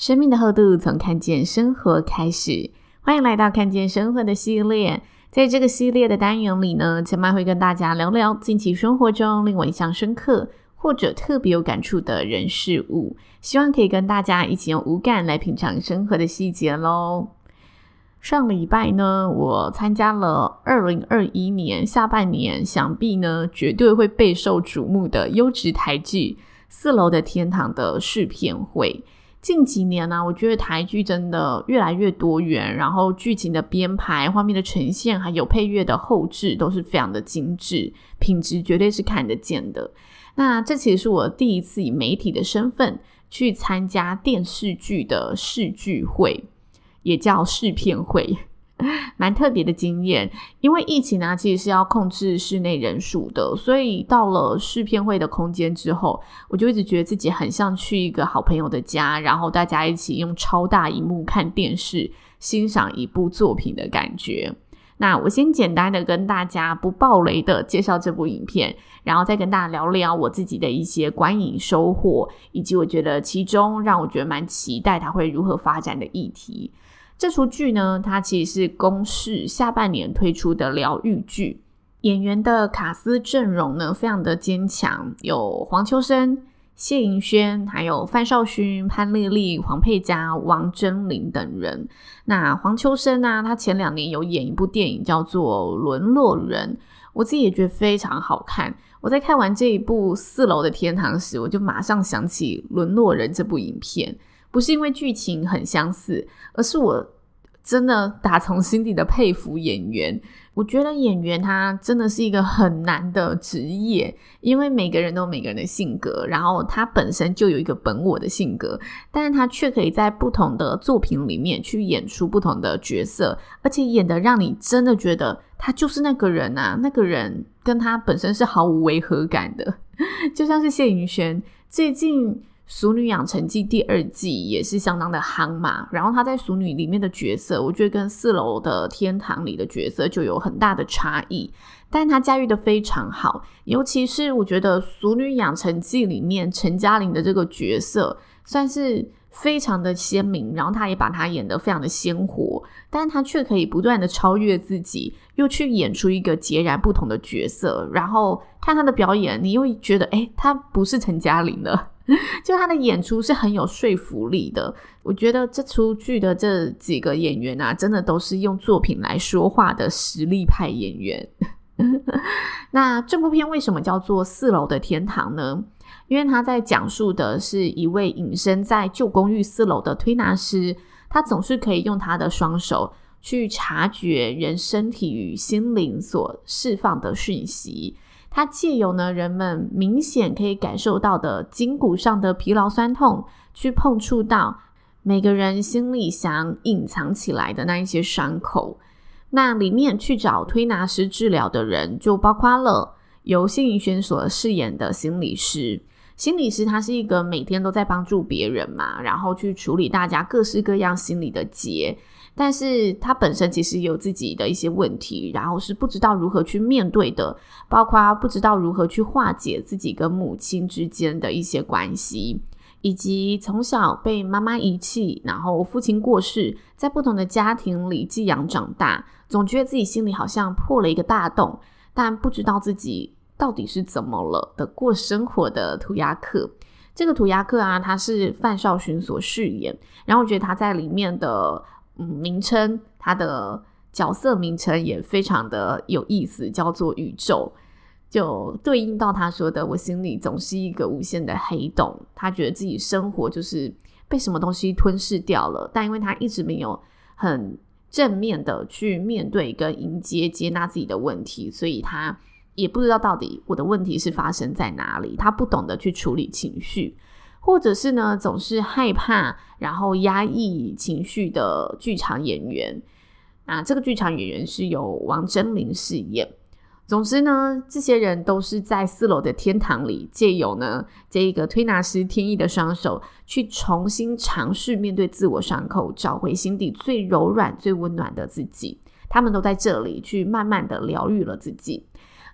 生命的厚度从看见生活开始，欢迎来到看见生活的系列。在这个系列的单元里呢，千嫚会跟大家聊聊近期生活中令我印象深刻或者特别有感触的人事物，希望可以跟大家一起用五感来品尝生活的细节喽。上礼拜呢，我参加了二零二一年下半年，想必呢绝对会备受瞩目的优质台剧《四楼的天堂》的试片会。近几年呢、我觉得台剧真的越来越多元，然后剧情的编排、画面的呈现，还有配乐的后置都是非常的精致，品质绝对是看得见的。那这其实是我第一次以媒体的身份去参加电视剧的试剧会，也叫试片会。蛮特别的经验，因为疫情呢，其实是要控制室内人数的，所以到了试片会的空间之后，我就一直觉得自己很像去一个好朋友的家，然后大家一起用超大荧幕看电视，欣赏一部作品的感觉。那我先简单的跟大家不爆雷的介绍这部影片，然后再跟大家聊聊我自己的一些观影收获，以及我觉得其中让我觉得蛮期待它会如何发展的议题。这出剧呢，它其实是公视下半年推出的疗愈剧，演员的卡司阵容呢非常的坚强，有黄秋生、谢盈萱，还有范少勋、潘丽丽、黄佩嘉、王铮玲等人。那黄秋生呢、他前两年有演一部电影叫做《沦落人》，我自己也觉得非常好看。我在看完这一部《四楼的天堂》时，我就马上想起《沦落人》这部影片。不是因为剧情很相似，而是我真的打从心底的佩服演员。我觉得演员他真的是一个很难的职业，因为每个人都有每个人的性格，然后他本身就有一个本我的性格，但是他却可以在不同的作品里面去演出不同的角色，而且演得让你真的觉得他就是那个人啊，那个人跟他本身是毫无违和感的，就像是谢盈萱最近。《熟女养成记》第二季也是相当的夯嘛，然后她在《熟女》里面的角色，我觉得跟《四楼的天堂》里的角色就有很大的差异，但她驾驭的非常好，尤其是我觉得《熟女养成记》里面陈嘉玲的这个角色算是非常的鲜明，然后他也把他演得非常的鲜活，但是他却可以不断的超越自己，又去演出一个截然不同的角色，然后看他的表演，你又觉得诶，他不是陈嘉玲了。就他的演出是很有说服力的，我觉得这出剧的这几个演员啊，真的都是用作品来说话的实力派演员。那这部片为什么叫做《四楼的天堂》呢？因为他在讲述的是一位隐身在旧公寓四楼的推拿师，他总是可以用他的双手去察觉人身体与心灵所释放的讯息。它借由呢，人们明显可以感受到的筋骨上的疲劳酸痛，去碰触到每个人心里想隐藏起来的那一些伤口。那里面去找推拿师治疗的人，就包括了由谢盈萱所饰演的心理师。心理师他是一个每天都在帮助别人嘛，然后去处理大家各式各样心理的结。但是他本身其实有自己的一些问题，然后是不知道如何去面对的，包括不知道如何去化解自己跟母亲之间的一些关系，以及从小被妈妈遗弃，然后父亲过世，在不同的家庭里寄养长大，总觉得自己心里好像破了一个大洞，但不知道自己到底是怎么了的过生活的涂鸦客。这个涂鸦客啊，他是范少勋所饰演，然后我觉得他在里面的。嗯，名称，他的角色名称也非常的有意思，叫做宇宙，就对应到他说的，我心里总是一个无限的黑洞。他觉得自己生活就是被什么东西吞噬掉了，但因为他一直没有很正面的去面对跟迎接接纳自己的问题，所以他也不知道到底我的问题是发生在哪里，他不懂得去处理情绪，或者是呢总是害怕然后压抑情绪的剧场演员。啊，这个剧场演员是由王真琳饰演。总之呢，这些人都是在四楼的天堂里，借由呢这一个推拿师天意的双手，去重新尝试面对自我伤口，找回心底最柔软、最温暖的自己。他们都在这里去慢慢的疗愈了自己。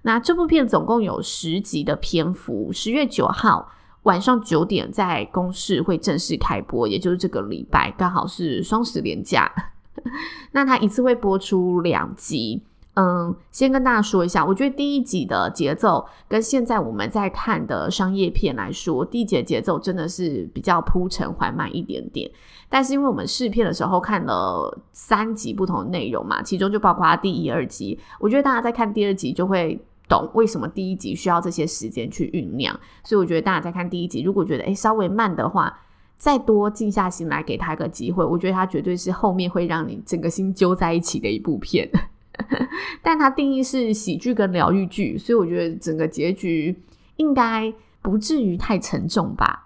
那这部片总共有十集的篇幅，十月九号晚上九点在公视会正式开播，也就是这个礼拜，刚好是双十连假。那它一次会播出两集。嗯，先跟大家说一下，我觉得第一集的节奏跟现在我们在看的商业片来说，第一集的节奏真的是比较铺陈缓慢一点点。但是因为我们试片的时候看了三集不同的内容嘛，其中就包括第一、二集，我觉得大家在看第二集就会懂为什么第一集需要这些时间去酝酿。所以我觉得大家在看第一集，如果觉得诶稍微慢的话，再多静下心来给他一个机会，我觉得他绝对是后面会让你整个心揪在一起的一部片。但它定义是喜剧跟疗愈剧，所以我觉得整个结局应该不至于太沉重吧。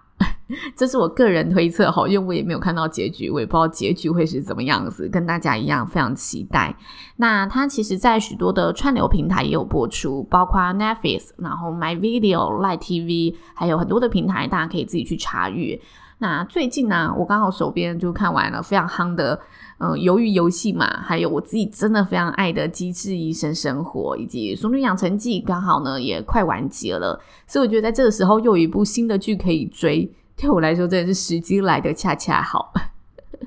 这是我个人推测哈，因为我也没有看到结局，我也不知道结局会是怎么样子。跟大家一样，非常期待。那它其实在许多的串流平台也有播出，包括 Netflix，然后 My Video、Line TV，还有很多的平台，大家可以自己去查阅。那最近呢、我刚好手边就看完了非常夯的。嗯，鱿鱼游戏嘛，还有我自己真的非常爱的《机智医生生活》，以及《俗女养成记》，刚好呢也快完结了，所以我觉得在这个时候又有一部新的剧可以追，对我来说真的是时机来得恰恰好。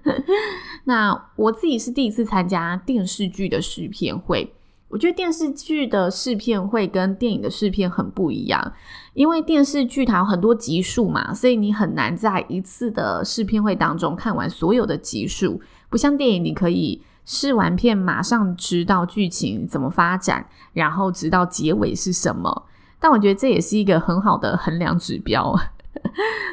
那我自己是第一次参加电视剧的试片会，我觉得电视剧的试片会跟电影的试片很不一样，因为电视剧它有很多集数嘛，所以你很难在一次的试片会当中看完所有的集数。不像电影，你可以试完片马上知道剧情怎么发展，然后知道结尾是什么。但我觉得这也是一个很好的衡量指标，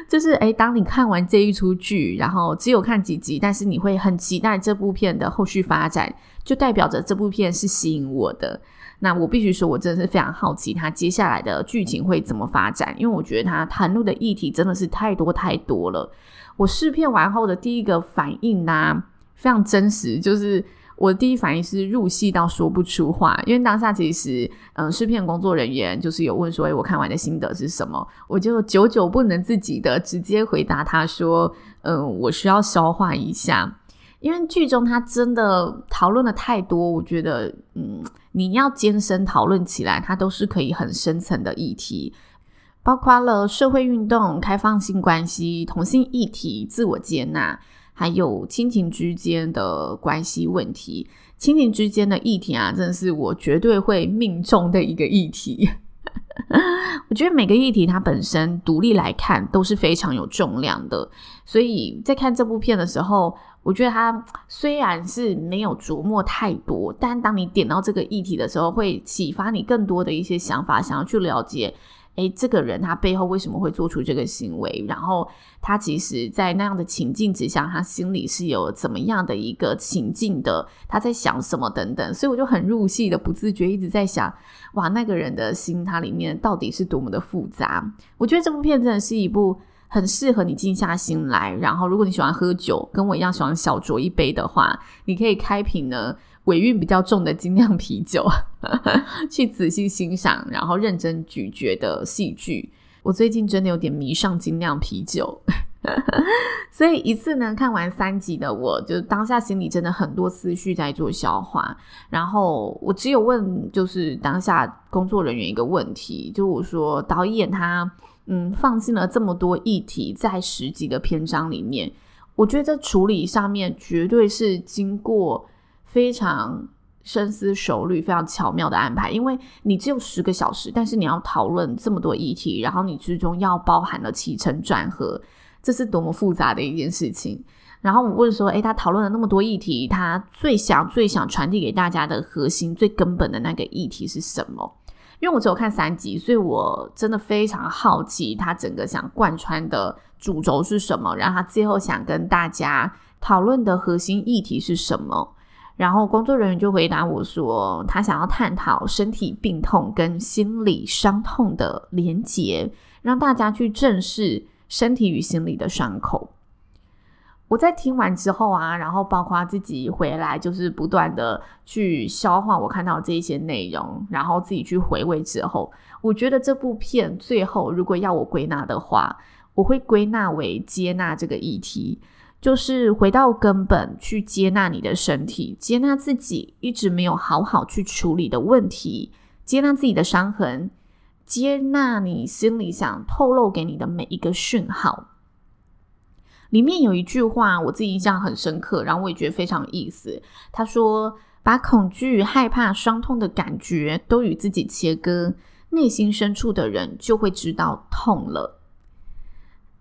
就是诶，当你看完这一出剧，然后只有看几集，但是你会很期待这部片的后续发展，就代表着这部片是吸引我的。那我必须说，我真的是非常好奇它接下来的剧情会怎么发展，因为我觉得它谈论的议题真的是太多太多了。我试片完后的第一个反应呢、非常真实，就是我的第一反应是入戏到说不出话，因为当下其实，嗯，试片工作人员就是有问说，诶，我看完的心得是什么？我就久久不能自己的直接回答他说，嗯，我需要消化一下，因为剧中他真的讨论的太多，我觉得，嗯，你要艰深讨论起来，它都是可以很深层的议题，包括了社会运动、开放性关系、同性议题、自我接纳。还有亲情之间的关系问题，亲情之间的议题啊，真的是我绝对会命中的一个议题。我觉得每个议题它本身独立来看都是非常有重量的，所以在看这部片的时候，我觉得它虽然是没有琢磨太多，但当你点到这个议题的时候，会启发你更多的一些想法，想要去了解。诶，这个人他背后为什么会做出这个行为？然后他其实，在那样的情境之下，他心里是有怎么样的一个情境的？他在想什么等等？所以我就很入戏的，不自觉一直在想，哇，那个人的心，他里面到底是多么的复杂？我觉得这部片真的是一部很适合你静下心来，然后如果你喜欢喝酒，跟我一样喜欢小酌一杯的话，你可以开瓶呢。尾韵比较重的精酿啤酒，去仔细欣赏，然后认真咀嚼的戏剧。我最近真的有点迷上精酿啤酒，所以一次呢看完三集的我，就当下心里真的很多思绪在做消化。然后我只有问，就是当下工作人员一个问题，就我说导演他嗯放进了这么多议题在十集的篇章里面，我觉得在处理上面绝对是经过。非常深思熟虑、非常巧妙的安排，因为你只有十个小时，但是你要讨论这么多议题，然后你之中要包含了起承转合，这是多么复杂的一件事情。然后我问说：“诶，他讨论了那么多议题，他最想、最想传递给大家的核心、最根本的那个议题是什么？”因为我只有看三集，所以我真的非常好奇他整个想贯穿的主轴是什么，然后他最后想跟大家讨论的核心议题是什么。然后工作人员就回答我说，他想要探讨身体病痛跟心理伤痛的连结，让大家去正视身体与心理的伤口。我在听完之后啊，然后包括自己回来，就是不断的去消化我看到这一些内容，然后自己去回味之后，我觉得这部片最后如果要我归纳的话，我会归纳为接纳这个议题，就是回到根本去接纳你的身体，接纳自己一直没有好好去处理的问题，接纳自己的伤痕，接纳你心里想透露给你的每一个讯号。里面有一句话，我自己印象很深刻，然后我也觉得非常有意思。他说：“把恐惧、害怕、伤痛的感觉都与自己切割，内心深处的人就会知道痛了。”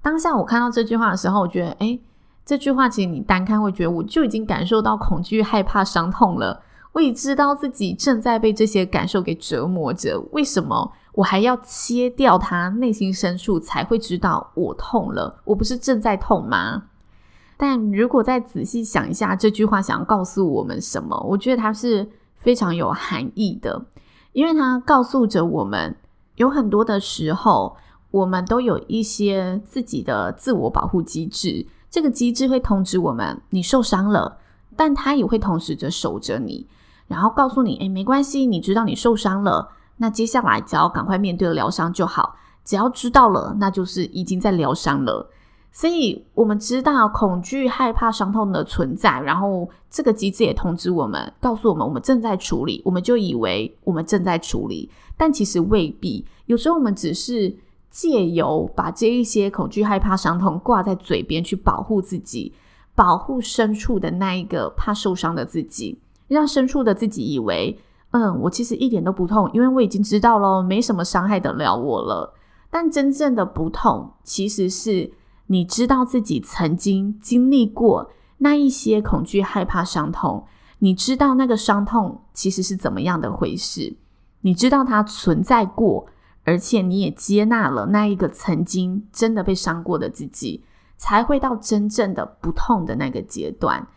当下我看到这句话的时候，我觉得，诶，这句话其实你单看会觉得，我就已经感受到恐惧、害怕、伤痛了。我已知道自己正在被这些感受给折磨着，为什么？我还要切掉它，内心深处才会知道我痛了。我不是正在痛吗？但如果再仔细想一下，这句话想要告诉我们什么？我觉得它是非常有含义的，因为它告诉着我们，有很多的时候，我们都有一些自己的自我保护机制。这个机制会通知我们，你受伤了，但它也会同时着守着你，然后告诉你，诶，没关系，你知道你受伤了。那接下来只要赶快面对疗伤就好，只要知道了，那就是已经在疗伤了。所以我们知道恐惧、害怕、伤痛的存在，然后这个机制也通知我们，告诉我们我们正在处理，我们就以为我们正在处理，但其实未必。有时候我们只是借由把这一些恐惧、害怕、伤痛挂在嘴边去保护自己，保护深处的那一个怕受伤的自己，让深处的自己以为。嗯，我其实一点都不痛，因为我已经知道喽，没什么伤害得了我了。但真正的不痛，其实是你知道自己曾经经历过那一些恐惧、害怕、伤痛，你知道那个伤痛其实是怎么样的回事，你知道它存在过，而且你也接纳了那一个曾经真的被伤过的自己，才会到真正的不痛的那个阶段。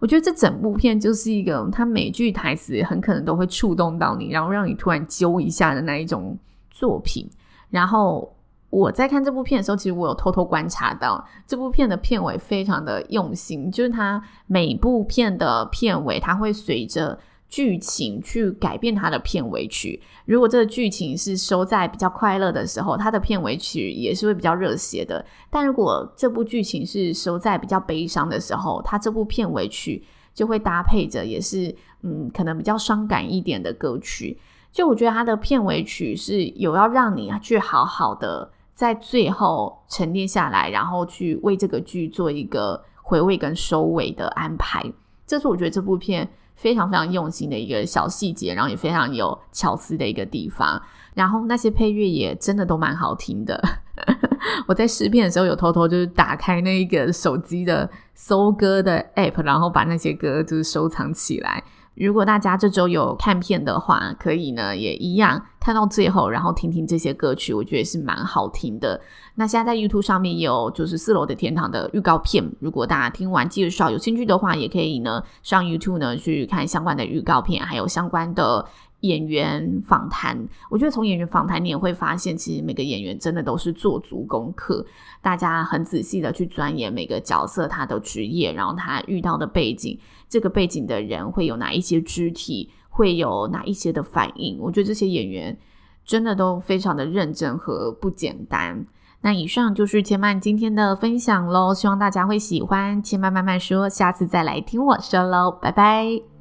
我觉得这整部片就是一个，它每句台词很可能都会触动到你，然后让你突然揪一下的那一种作品。然后我在看这部片的时候，其实我有偷偷观察到这部片的片尾非常的用心，就是它每部片的片尾，它会随着剧情去改变它的片尾曲。如果这个剧情是收在比较快乐的时候，它的片尾曲也是会比较热血的。但如果这部剧情是收在比较悲伤的时候，它这部片尾曲就会搭配着也是嗯，可能比较伤感一点的歌曲。就我觉得它的片尾曲是有要让你去好好的在最后沉淀下来，然后去为这个剧做一个回味跟收尾的安排。这是我觉得这部片。非常非常用心的一个小细节，然后也非常有巧思的一个地方，然后那些配乐也真的都蛮好听的。我在试片的时候有偷偷就是打开那个手机的搜歌的 app，然后把那些歌就是收藏起来。如果大家这周有看片的话，可以呢也一样看到最后，然后听听这些歌曲，我觉得是蛮好听的。那现在在 YouTube 上面有就是四楼的天堂的预告片，如果大家听完介绍有兴趣的话，也可以呢上 YouTube 呢去看相关的预告片，还有相关的演员访谈。我觉得从演员访谈你也会发现，其实每个演员真的都是做足功课，大家很仔细的去钻研每个角色他的职业，然后他遇到的背景，这个背景的人会有哪一些肢体，会有哪一些的反应。我觉得这些演员真的都非常的认真和不简单。那以上就是千曼今天的分享喽，希望大家会喜欢。千曼慢慢说，下次再来听我说喽，拜拜。